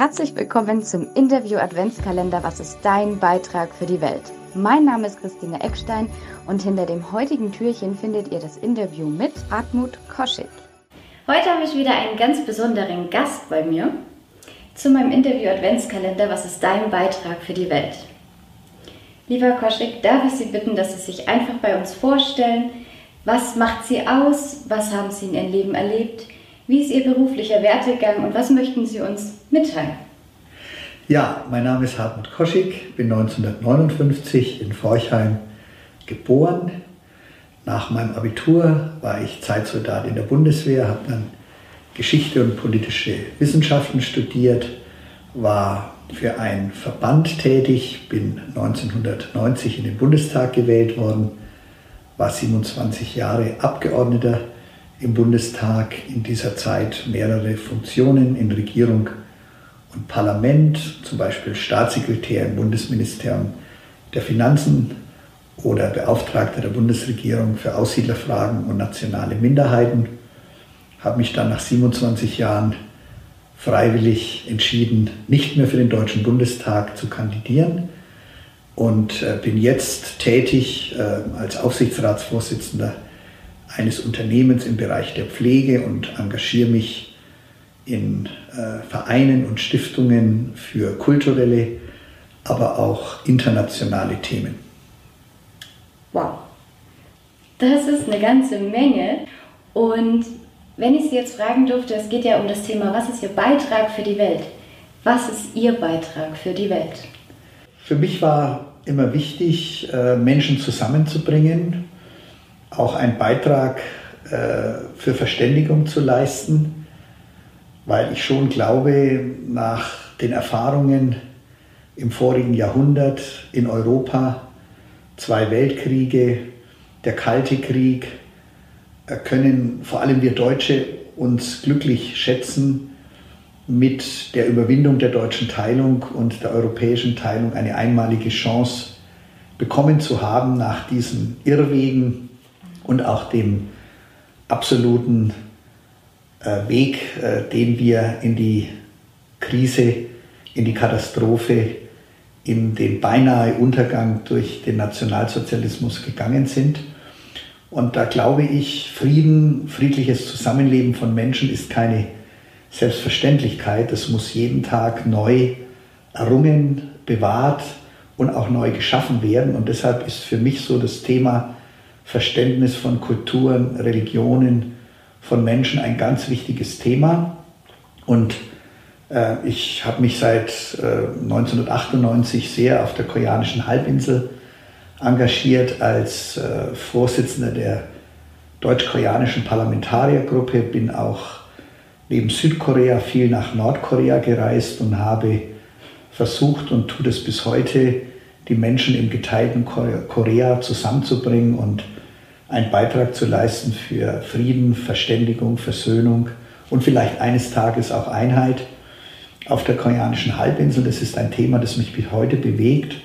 Herzlich willkommen zum Interview Adventskalender Was ist dein Beitrag für die Welt? Mein Name ist Christine Eckstein und hinter dem heutigen Türchen findet ihr das Interview mit Hartmut Koschig. Heute habe ich wieder einen ganz besonderen Gast bei mir zu meinem Interview Adventskalender Was ist dein Beitrag für die Welt? Lieber Koschig, darf ich Sie bitten, dass Sie sich einfach bei uns vorstellen, was macht Sie aus, was haben Sie in Ihrem Leben erlebt, wie ist Ihr beruflicher Wertegang und was möchten Sie uns mitteilen? Ja, mein Name ist Hartmut Koschig, bin 1959 in Forchheim geboren. Nach meinem Abitur war ich Zeitsoldat in der Bundeswehr, habe dann Geschichte und politische Wissenschaften studiert, war für einen Verband tätig, bin 1990 in den Bundestag gewählt worden, war 27 Jahre Abgeordneter im Bundestag in dieser Zeit mehrere Funktionen in Regierung und Parlament, zum Beispiel Staatssekretär im Bundesministerium der Finanzen oder Beauftragter der Bundesregierung für Aussiedlerfragen und nationale Minderheiten. Habe mich dann nach 27 Jahren freiwillig entschieden, nicht mehr für den Deutschen Bundestag zu kandidieren und äh, bin jetzt tätig äh, als Aufsichtsratsvorsitzender eines Unternehmens im Bereich der Pflege und engagiere mich in äh, Vereinen und Stiftungen für kulturelle, aber auch internationale Themen. Wow, das ist eine ganze Menge. Und wenn ich Sie jetzt fragen dürfte, es geht ja um das Thema, was ist Ihr Beitrag für die Welt? Was ist Ihr Beitrag für die Welt? Für mich war immer wichtig, äh, Menschen zusammenzubringen, auch einen Beitrag äh, für Verständigung zu leisten, weil ich schon glaube, nach den Erfahrungen im vorigen Jahrhundert in Europa, zwei Weltkriege, der Kalte Krieg, äh, können vor allem wir Deutsche uns glücklich schätzen, mit der Überwindung der deutschen Teilung und der europäischen Teilung eine einmalige Chance bekommen zu haben, nach diesen Irrwegen und auch dem absoluten äh, Weg, äh, den wir in die Krise, in die Katastrophe, in den beinahe Untergang durch den Nationalsozialismus gegangen sind. Und da glaube ich, Frieden, friedliches Zusammenleben von Menschen ist keine Selbstverständlichkeit. Es muss jeden Tag neu errungen, bewahrt und auch neu geschaffen werden. Und deshalb ist für mich so das Thema Verständnis von Kulturen, Religionen, von Menschen ein ganz wichtiges Thema. Und äh, ich habe mich seit äh, 1998 sehr auf der koreanischen Halbinsel engagiert als äh, Vorsitzender der deutsch-koreanischen Parlamentariergruppe, bin auch neben Südkorea viel nach Nordkorea gereist und habe versucht und tut es bis heute, die Menschen im geteilten Korea zusammenzubringen und einen Beitrag zu leisten für Frieden, Verständigung, Versöhnung und vielleicht eines Tages auch Einheit auf der koreanischen Halbinsel. Das ist ein Thema, das mich bis heute bewegt.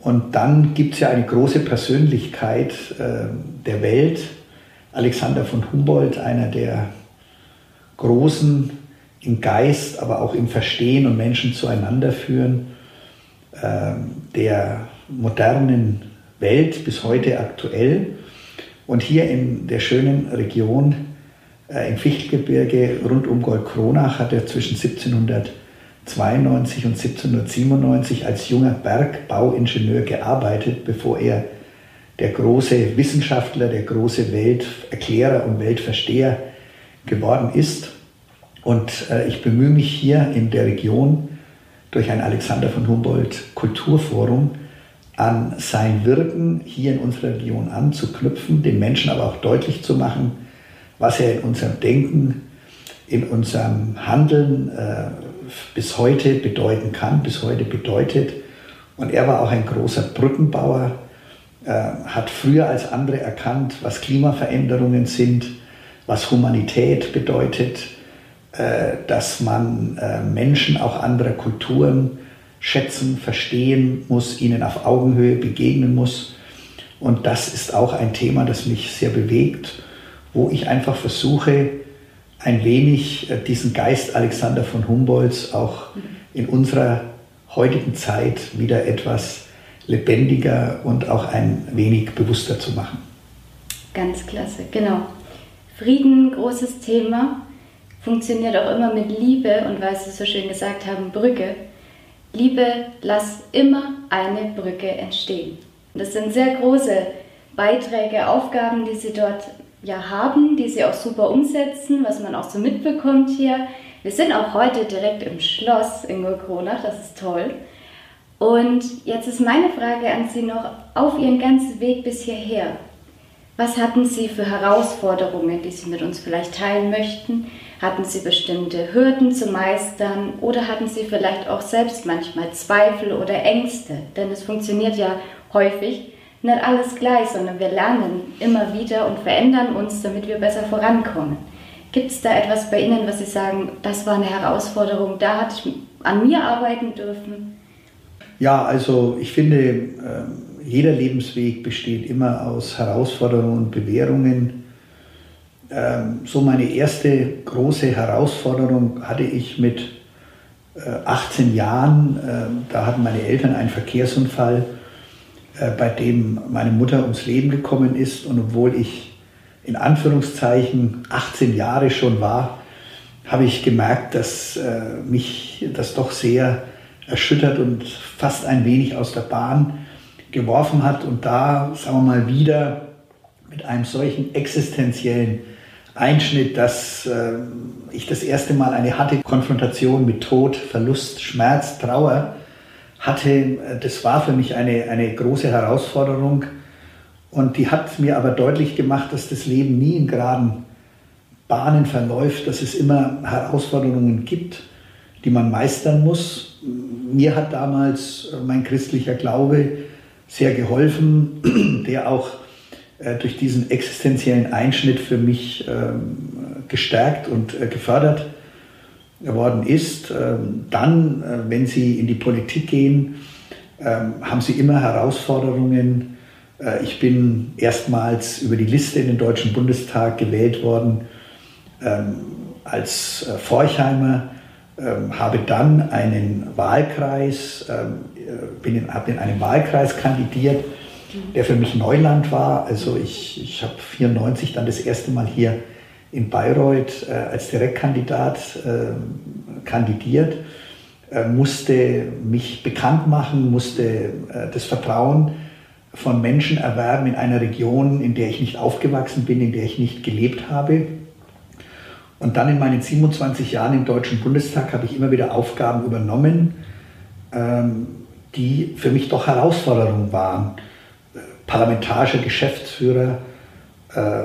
Und dann gibt es ja eine große Persönlichkeit äh, der Welt, Alexander von Humboldt, einer der großen im Geist, aber auch im Verstehen und Menschen zueinander führen, äh, der modernen Welt bis heute aktuell. Und hier in der schönen Region äh, im Fichtelgebirge rund um Goldkronach hat er zwischen 1792 und 1797 als junger Bergbauingenieur gearbeitet, bevor er der große Wissenschaftler, der große Welterklärer und Weltversteher geworden ist. Und äh, ich bemühe mich hier in der Region durch ein Alexander von Humboldt Kulturforum an sein Wirken hier in unserer Region anzuknüpfen, den Menschen aber auch deutlich zu machen, was er in unserem Denken, in unserem Handeln äh, bis heute bedeuten kann, bis heute bedeutet. Und er war auch ein großer Brückenbauer, äh, hat früher als andere erkannt, was Klimaveränderungen sind, was Humanität bedeutet, äh, dass man äh, Menschen auch anderer Kulturen schätzen, verstehen muss, ihnen auf Augenhöhe begegnen muss. Und das ist auch ein Thema, das mich sehr bewegt, wo ich einfach versuche, ein wenig diesen Geist Alexander von Humboldts auch in unserer heutigen Zeit wieder etwas lebendiger und auch ein wenig bewusster zu machen. Ganz klasse, genau. Frieden, großes Thema, funktioniert auch immer mit Liebe und weil Sie so schön gesagt haben, Brücke. Liebe, lass immer eine Brücke entstehen. Das sind sehr große Beiträge, Aufgaben, die Sie dort ja haben, die Sie auch super umsetzen, was man auch so mitbekommt hier. Wir sind auch heute direkt im Schloss in Kronach, das ist toll. Und jetzt ist meine Frage an Sie noch auf Ihren ganzen Weg bis hierher. Was hatten Sie für Herausforderungen, die Sie mit uns vielleicht teilen möchten? Hatten Sie bestimmte Hürden zu meistern oder hatten Sie vielleicht auch selbst manchmal Zweifel oder Ängste? Denn es funktioniert ja häufig nicht alles gleich, sondern wir lernen immer wieder und verändern uns, damit wir besser vorankommen. Gibt es da etwas bei Ihnen, was Sie sagen, das war eine Herausforderung, da hatte ich an mir arbeiten dürfen? Ja, also ich finde, ähm, jeder Lebensweg besteht immer aus Herausforderungen und Bewährungen. Ähm, so meine erste große Herausforderung hatte ich mit 18 äh, Jahren. Ähm, da hatten meine Eltern einen Verkehrsunfall, äh, bei dem meine Mutter ums Leben gekommen ist. Und obwohl ich in Anführungszeichen 18 Jahre schon war, habe ich gemerkt, dass äh, mich das doch sehr erschüttert und fast ein wenig aus der Bahn geworfen hat. Und da, sagen wir mal, wieder mit einem solchen existenziellen Einschnitt, dass äh, ich das erste Mal eine harte Konfrontation mit Tod, Verlust, Schmerz, Trauer hatte. Das war für mich eine, eine große Herausforderung. Und die hat mir aber deutlich gemacht, dass das Leben nie in geraden Bahnen verläuft, dass es immer Herausforderungen gibt, die man meistern muss. Mir hat damals mein christlicher Glaube sehr geholfen, der auch äh, durch diesen existenziellen Einschnitt für mich ähm, gestärkt und äh, gefördert worden ist. Ähm, dann, äh, wenn Sie in die Politik gehen, ähm, haben Sie immer Herausforderungen. Ich bin erstmals über die Liste in den Deutschen Bundestag gewählt worden als Forchheimer habe dann einen Wahlkreis, ähm, äh, bin in, habe in einem Wahlkreis kandidiert, der für mich Neuland war. Also ich, ich habe 94 dann das erste Mal hier in Bayreuth äh, als Direktkandidat äh, kandidiert, äh, musste mich bekannt machen, musste das Vertrauen von Menschen erwerben in einer Region, in der ich nicht aufgewachsen bin, in der ich nicht gelebt habe. Und dann in meinen 27 Jahren im Deutschen Bundestag habe ich immer wieder Aufgaben übernommen, ähm, die für mich doch Herausforderungen waren. Parlamentarischer Geschäftsführer, äh,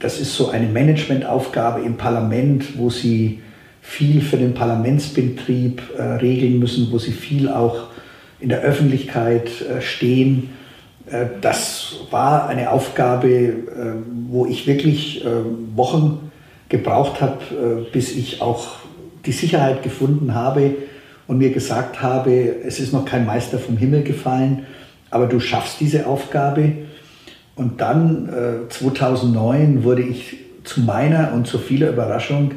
das ist so eine Managementaufgabe im Parlament, wo Sie viel für den Parlamentsbetrieb äh, regeln müssen, wo Sie viel auch in der Öffentlichkeit äh, stehen. Das war eine Aufgabe, wo ich wirklich Wochen gebraucht habe, äh, bis ich auch die Sicherheit gefunden habe und mir gesagt habe, es ist noch kein Meister vom Himmel gefallen, aber du schaffst diese Aufgabe. Und dann, 2009, äh, wurde ich zu meiner und zu vieler Überraschung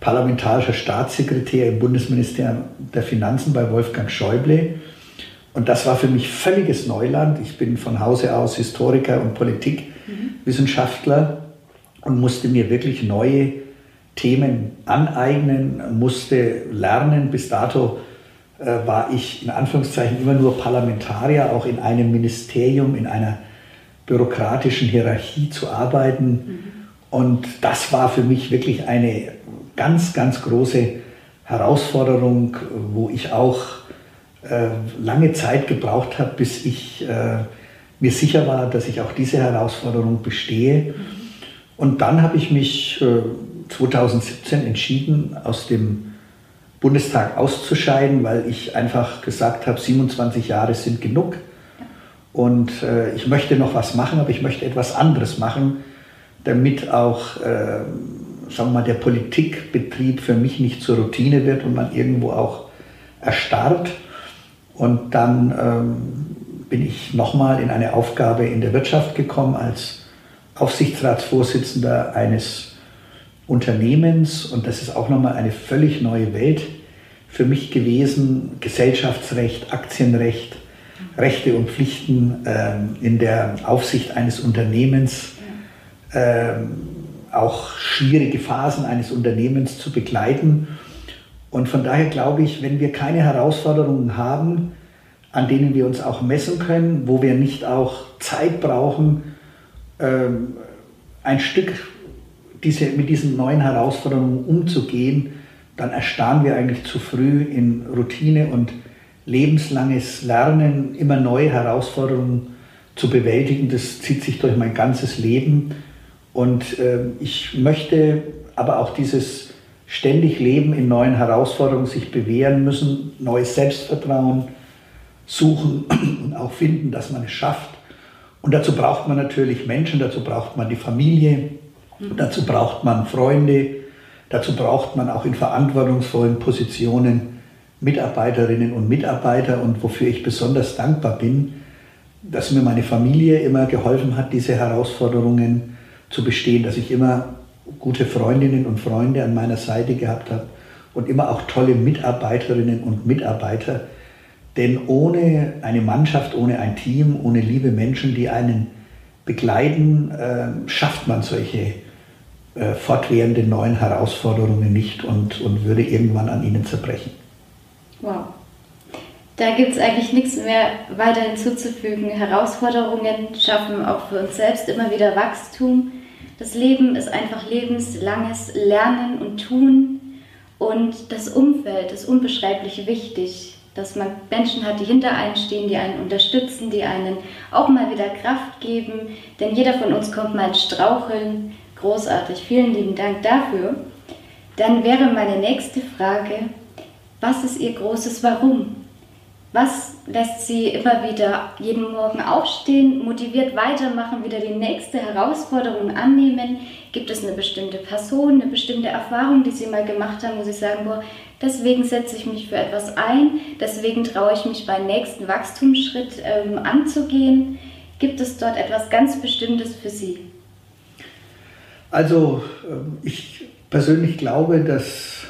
parlamentarischer Staatssekretär im Bundesministerium der Finanzen bei Wolfgang Schäuble. Und das war für mich völliges Neuland. Ich bin von Hause aus Historiker und Politikwissenschaftler und musste mir wirklich neue Themen aneignen, musste lernen. Bis dato äh, war ich in Anführungszeichen immer nur Parlamentarier, auch in einem Ministerium, in einer bürokratischen Hierarchie zu arbeiten. Mhm. Und das war für mich wirklich eine ganz, ganz große Herausforderung, wo ich auch äh, lange Zeit gebraucht habe, bis ich äh, mir sicher war, dass ich auch diese Herausforderung bestehe. Mhm. Und dann habe ich mich 2017 äh, entschieden, aus dem Bundestag auszuscheiden, weil ich einfach gesagt habe, 27 Jahre sind genug. Und äh, ich möchte noch was machen, aber ich möchte etwas anderes machen, damit auch, äh, sagen wir mal, der Politikbetrieb für mich nicht zur Routine wird und man irgendwo auch erstarrt. Und dann ähm, bin ich nochmal in eine Aufgabe in der Wirtschaft gekommen als Aufsichtsratsvorsitzender eines Unternehmens und das ist auch nochmal eine völlig neue Welt für mich gewesen. Gesellschaftsrecht, Aktienrecht, Rechte und Pflichten ähm, in der Aufsicht eines Unternehmens, ähm, auch schwierige Phasen eines Unternehmens zu begleiten. Und von daher glaube ich, wenn wir keine Herausforderungen haben, an denen wir uns auch messen können, wo wir nicht auch Zeit brauchen, ähm, ein Stück diese, mit diesen neuen Herausforderungen umzugehen, dann erstarren wir eigentlich zu früh in Routine und lebenslanges Lernen, immer neue Herausforderungen zu bewältigen. Das zieht sich durch mein ganzes Leben. Und äh, ich möchte aber auch dieses ständig Leben in neuen Herausforderungen, sich bewähren müssen, neues Selbstvertrauen suchen und auch finden, dass man es schafft. Und dazu braucht man natürlich Menschen, dazu braucht man die Familie, dazu braucht man Freunde, dazu braucht man auch in verantwortungsvollen Positionen Mitarbeiterinnen und Mitarbeiter. Und wofür ich besonders dankbar bin, dass mir meine Familie immer geholfen hat, diese Herausforderungen zu bestehen, dass ich immer gute Freundinnen und Freunde an meiner Seite gehabt habe und immer auch tolle Mitarbeiterinnen und Mitarbeiter. Denn ohne eine Mannschaft, ohne ein Team, ohne liebe Menschen, die einen begleiten, äh, schafft man solche äh, fortwährenden neuen Herausforderungen nicht und, und würde irgendwann an ihnen zerbrechen. Wow. Da gibt es eigentlich nichts mehr weiter hinzuzufügen. Herausforderungen schaffen auch für uns selbst immer wieder Wachstum das Leben ist einfach lebenslanges Lernen und Tun und das Umfeld ist unbeschreiblich wichtig, dass man Menschen hat, die hinter einen stehen, die einen unterstützen, die einen auch mal wieder Kraft geben, denn jeder von uns kommt mal ins Straucheln. Großartig, vielen lieben Dank dafür. Dann wäre meine nächste Frage, was ist Ihr großes Warum? Was lässt Sie immer wieder jeden Morgen aufstehen, motiviert weitermachen, wieder die nächste Herausforderung annehmen? Gibt es eine bestimmte Person, eine bestimmte Erfahrung, die Sie mal gemacht haben, wo Sie sagen, boah, deswegen setze ich mich für etwas ein, deswegen traue ich mich beim nächsten Wachstumsschritt ähm, anzugehen? Gibt es dort etwas ganz Bestimmtes für Sie? Also ähm, ich persönlich glaube, dass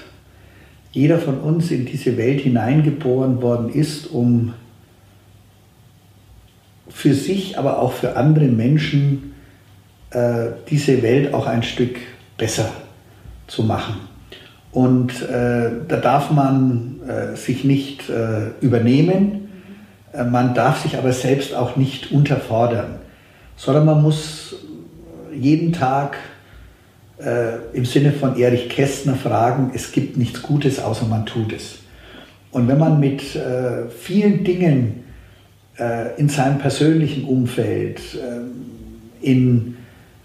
jeder von uns in diese Welt hineingeboren worden ist, um für sich, aber auch für andere Menschen äh, diese Welt auch ein Stück besser zu machen. Und äh, da darf man äh, sich nicht äh, übernehmen, äh, man darf sich aber selbst auch nicht unterfordern, sondern man muss jeden Tag äh, im Sinne von Erich Kästner fragen, es gibt nichts Gutes, außer man tut es. Und wenn man mit äh, vielen Dingen äh, in seinem persönlichen Umfeld, äh, in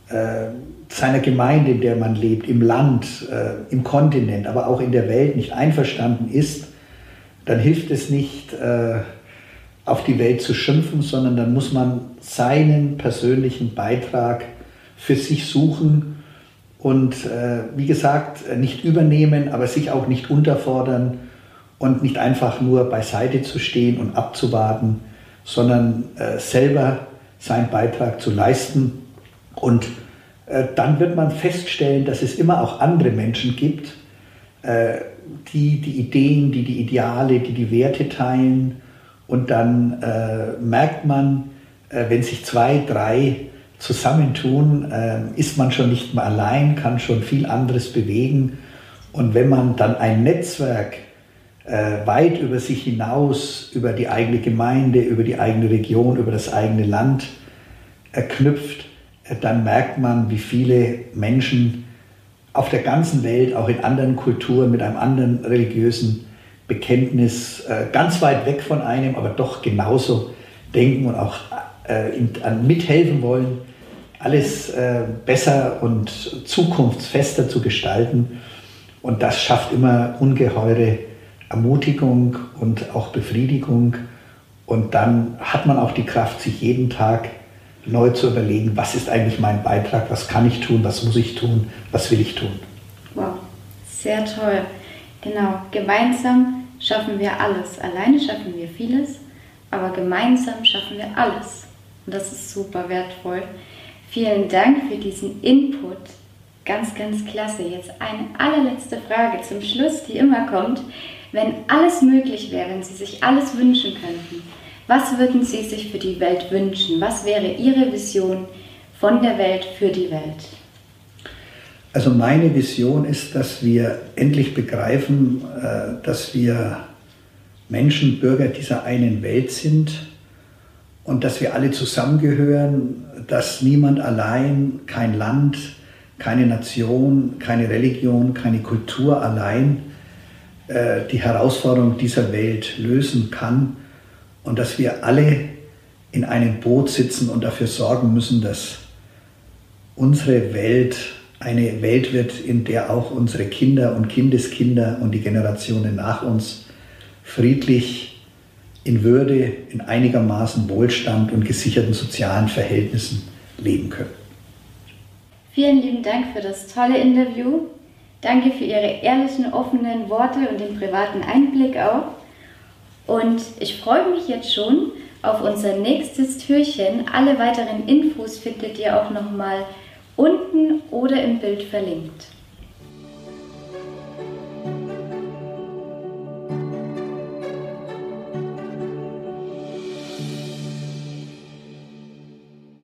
äh, seiner Gemeinde, in der man lebt, im Land, äh, im Kontinent, aber auch in der Welt nicht einverstanden ist, dann hilft es nicht, auf die Welt zu schimpfen, sondern dann muss man seinen persönlichen Beitrag für sich suchen und äh, wie gesagt, nicht übernehmen, aber sich auch nicht unterfordern und nicht einfach nur beiseite zu stehen und abzuwarten, sondern äh, selber seinen Beitrag zu leisten. Und äh, dann wird man feststellen, dass es immer auch andere Menschen gibt, äh, die die Ideen, die die Ideale, die die Werte teilen. Und dann äh, merkt man, äh, wenn sich zwei, drei zusammentun, äh, ist man schon nicht mehr allein, kann schon viel anderes bewegen. Und wenn man dann ein Netzwerk äh, weit über sich hinaus, über die eigene Gemeinde, über die eigene Region, über das eigene Land äh, knüpft, äh, dann merkt man, wie viele Menschen auf der ganzen Welt, auch in anderen Kulturen, mit einem anderen religiösen Bekenntnis, äh, ganz weit weg von einem, aber doch genauso denken und auch äh, mithelfen wollen, alles äh, besser und zukunftsfester zu gestalten. Und das schafft immer ungeheure Ermutigung und auch Befriedigung. Und dann hat man auch die Kraft, sich jeden Tag neu zu überlegen, was ist eigentlich mein Beitrag, was kann ich tun, was muss ich tun, was will ich tun. Wow, sehr toll. Genau, gemeinsam schaffen wir alles. Alleine schaffen wir vieles, aber gemeinsam schaffen wir alles. Und das ist super wertvoll. Vielen Dank für diesen Input. Ganz, ganz klasse. Jetzt eine allerletzte Frage zum Schluss, die immer kommt. Wenn alles möglich wäre, wenn Sie sich alles wünschen könnten, was würden Sie sich für die Welt wünschen? Was wäre Ihre Vision von der Welt für die Welt? Also meine Vision ist, dass wir endlich begreifen, äh, dass wir Menschen, Bürger dieser einen Welt sind und dass wir alle zusammengehören, dass niemand allein, kein Land, keine Nation, keine Religion, keine Kultur allein äh, die Herausforderung dieser Welt lösen kann und dass wir alle in einem Boot sitzen und dafür sorgen müssen, dass unsere Welt eine Welt wird, in der auch unsere Kinder und Kindeskinder und die Generationen nach uns friedlich in Würde, in einigermaßen Wohlstand und gesicherten sozialen Verhältnissen leben können. Vielen lieben Dank für das tolle Interview. Danke für Ihre ehrlichen, offenen Worte und den privaten Einblick auch. Und ich freue mich jetzt schon auf unser nächstes Türchen. Alle weiteren Infos findet ihr auch nochmal unten oder im Bild verlinkt.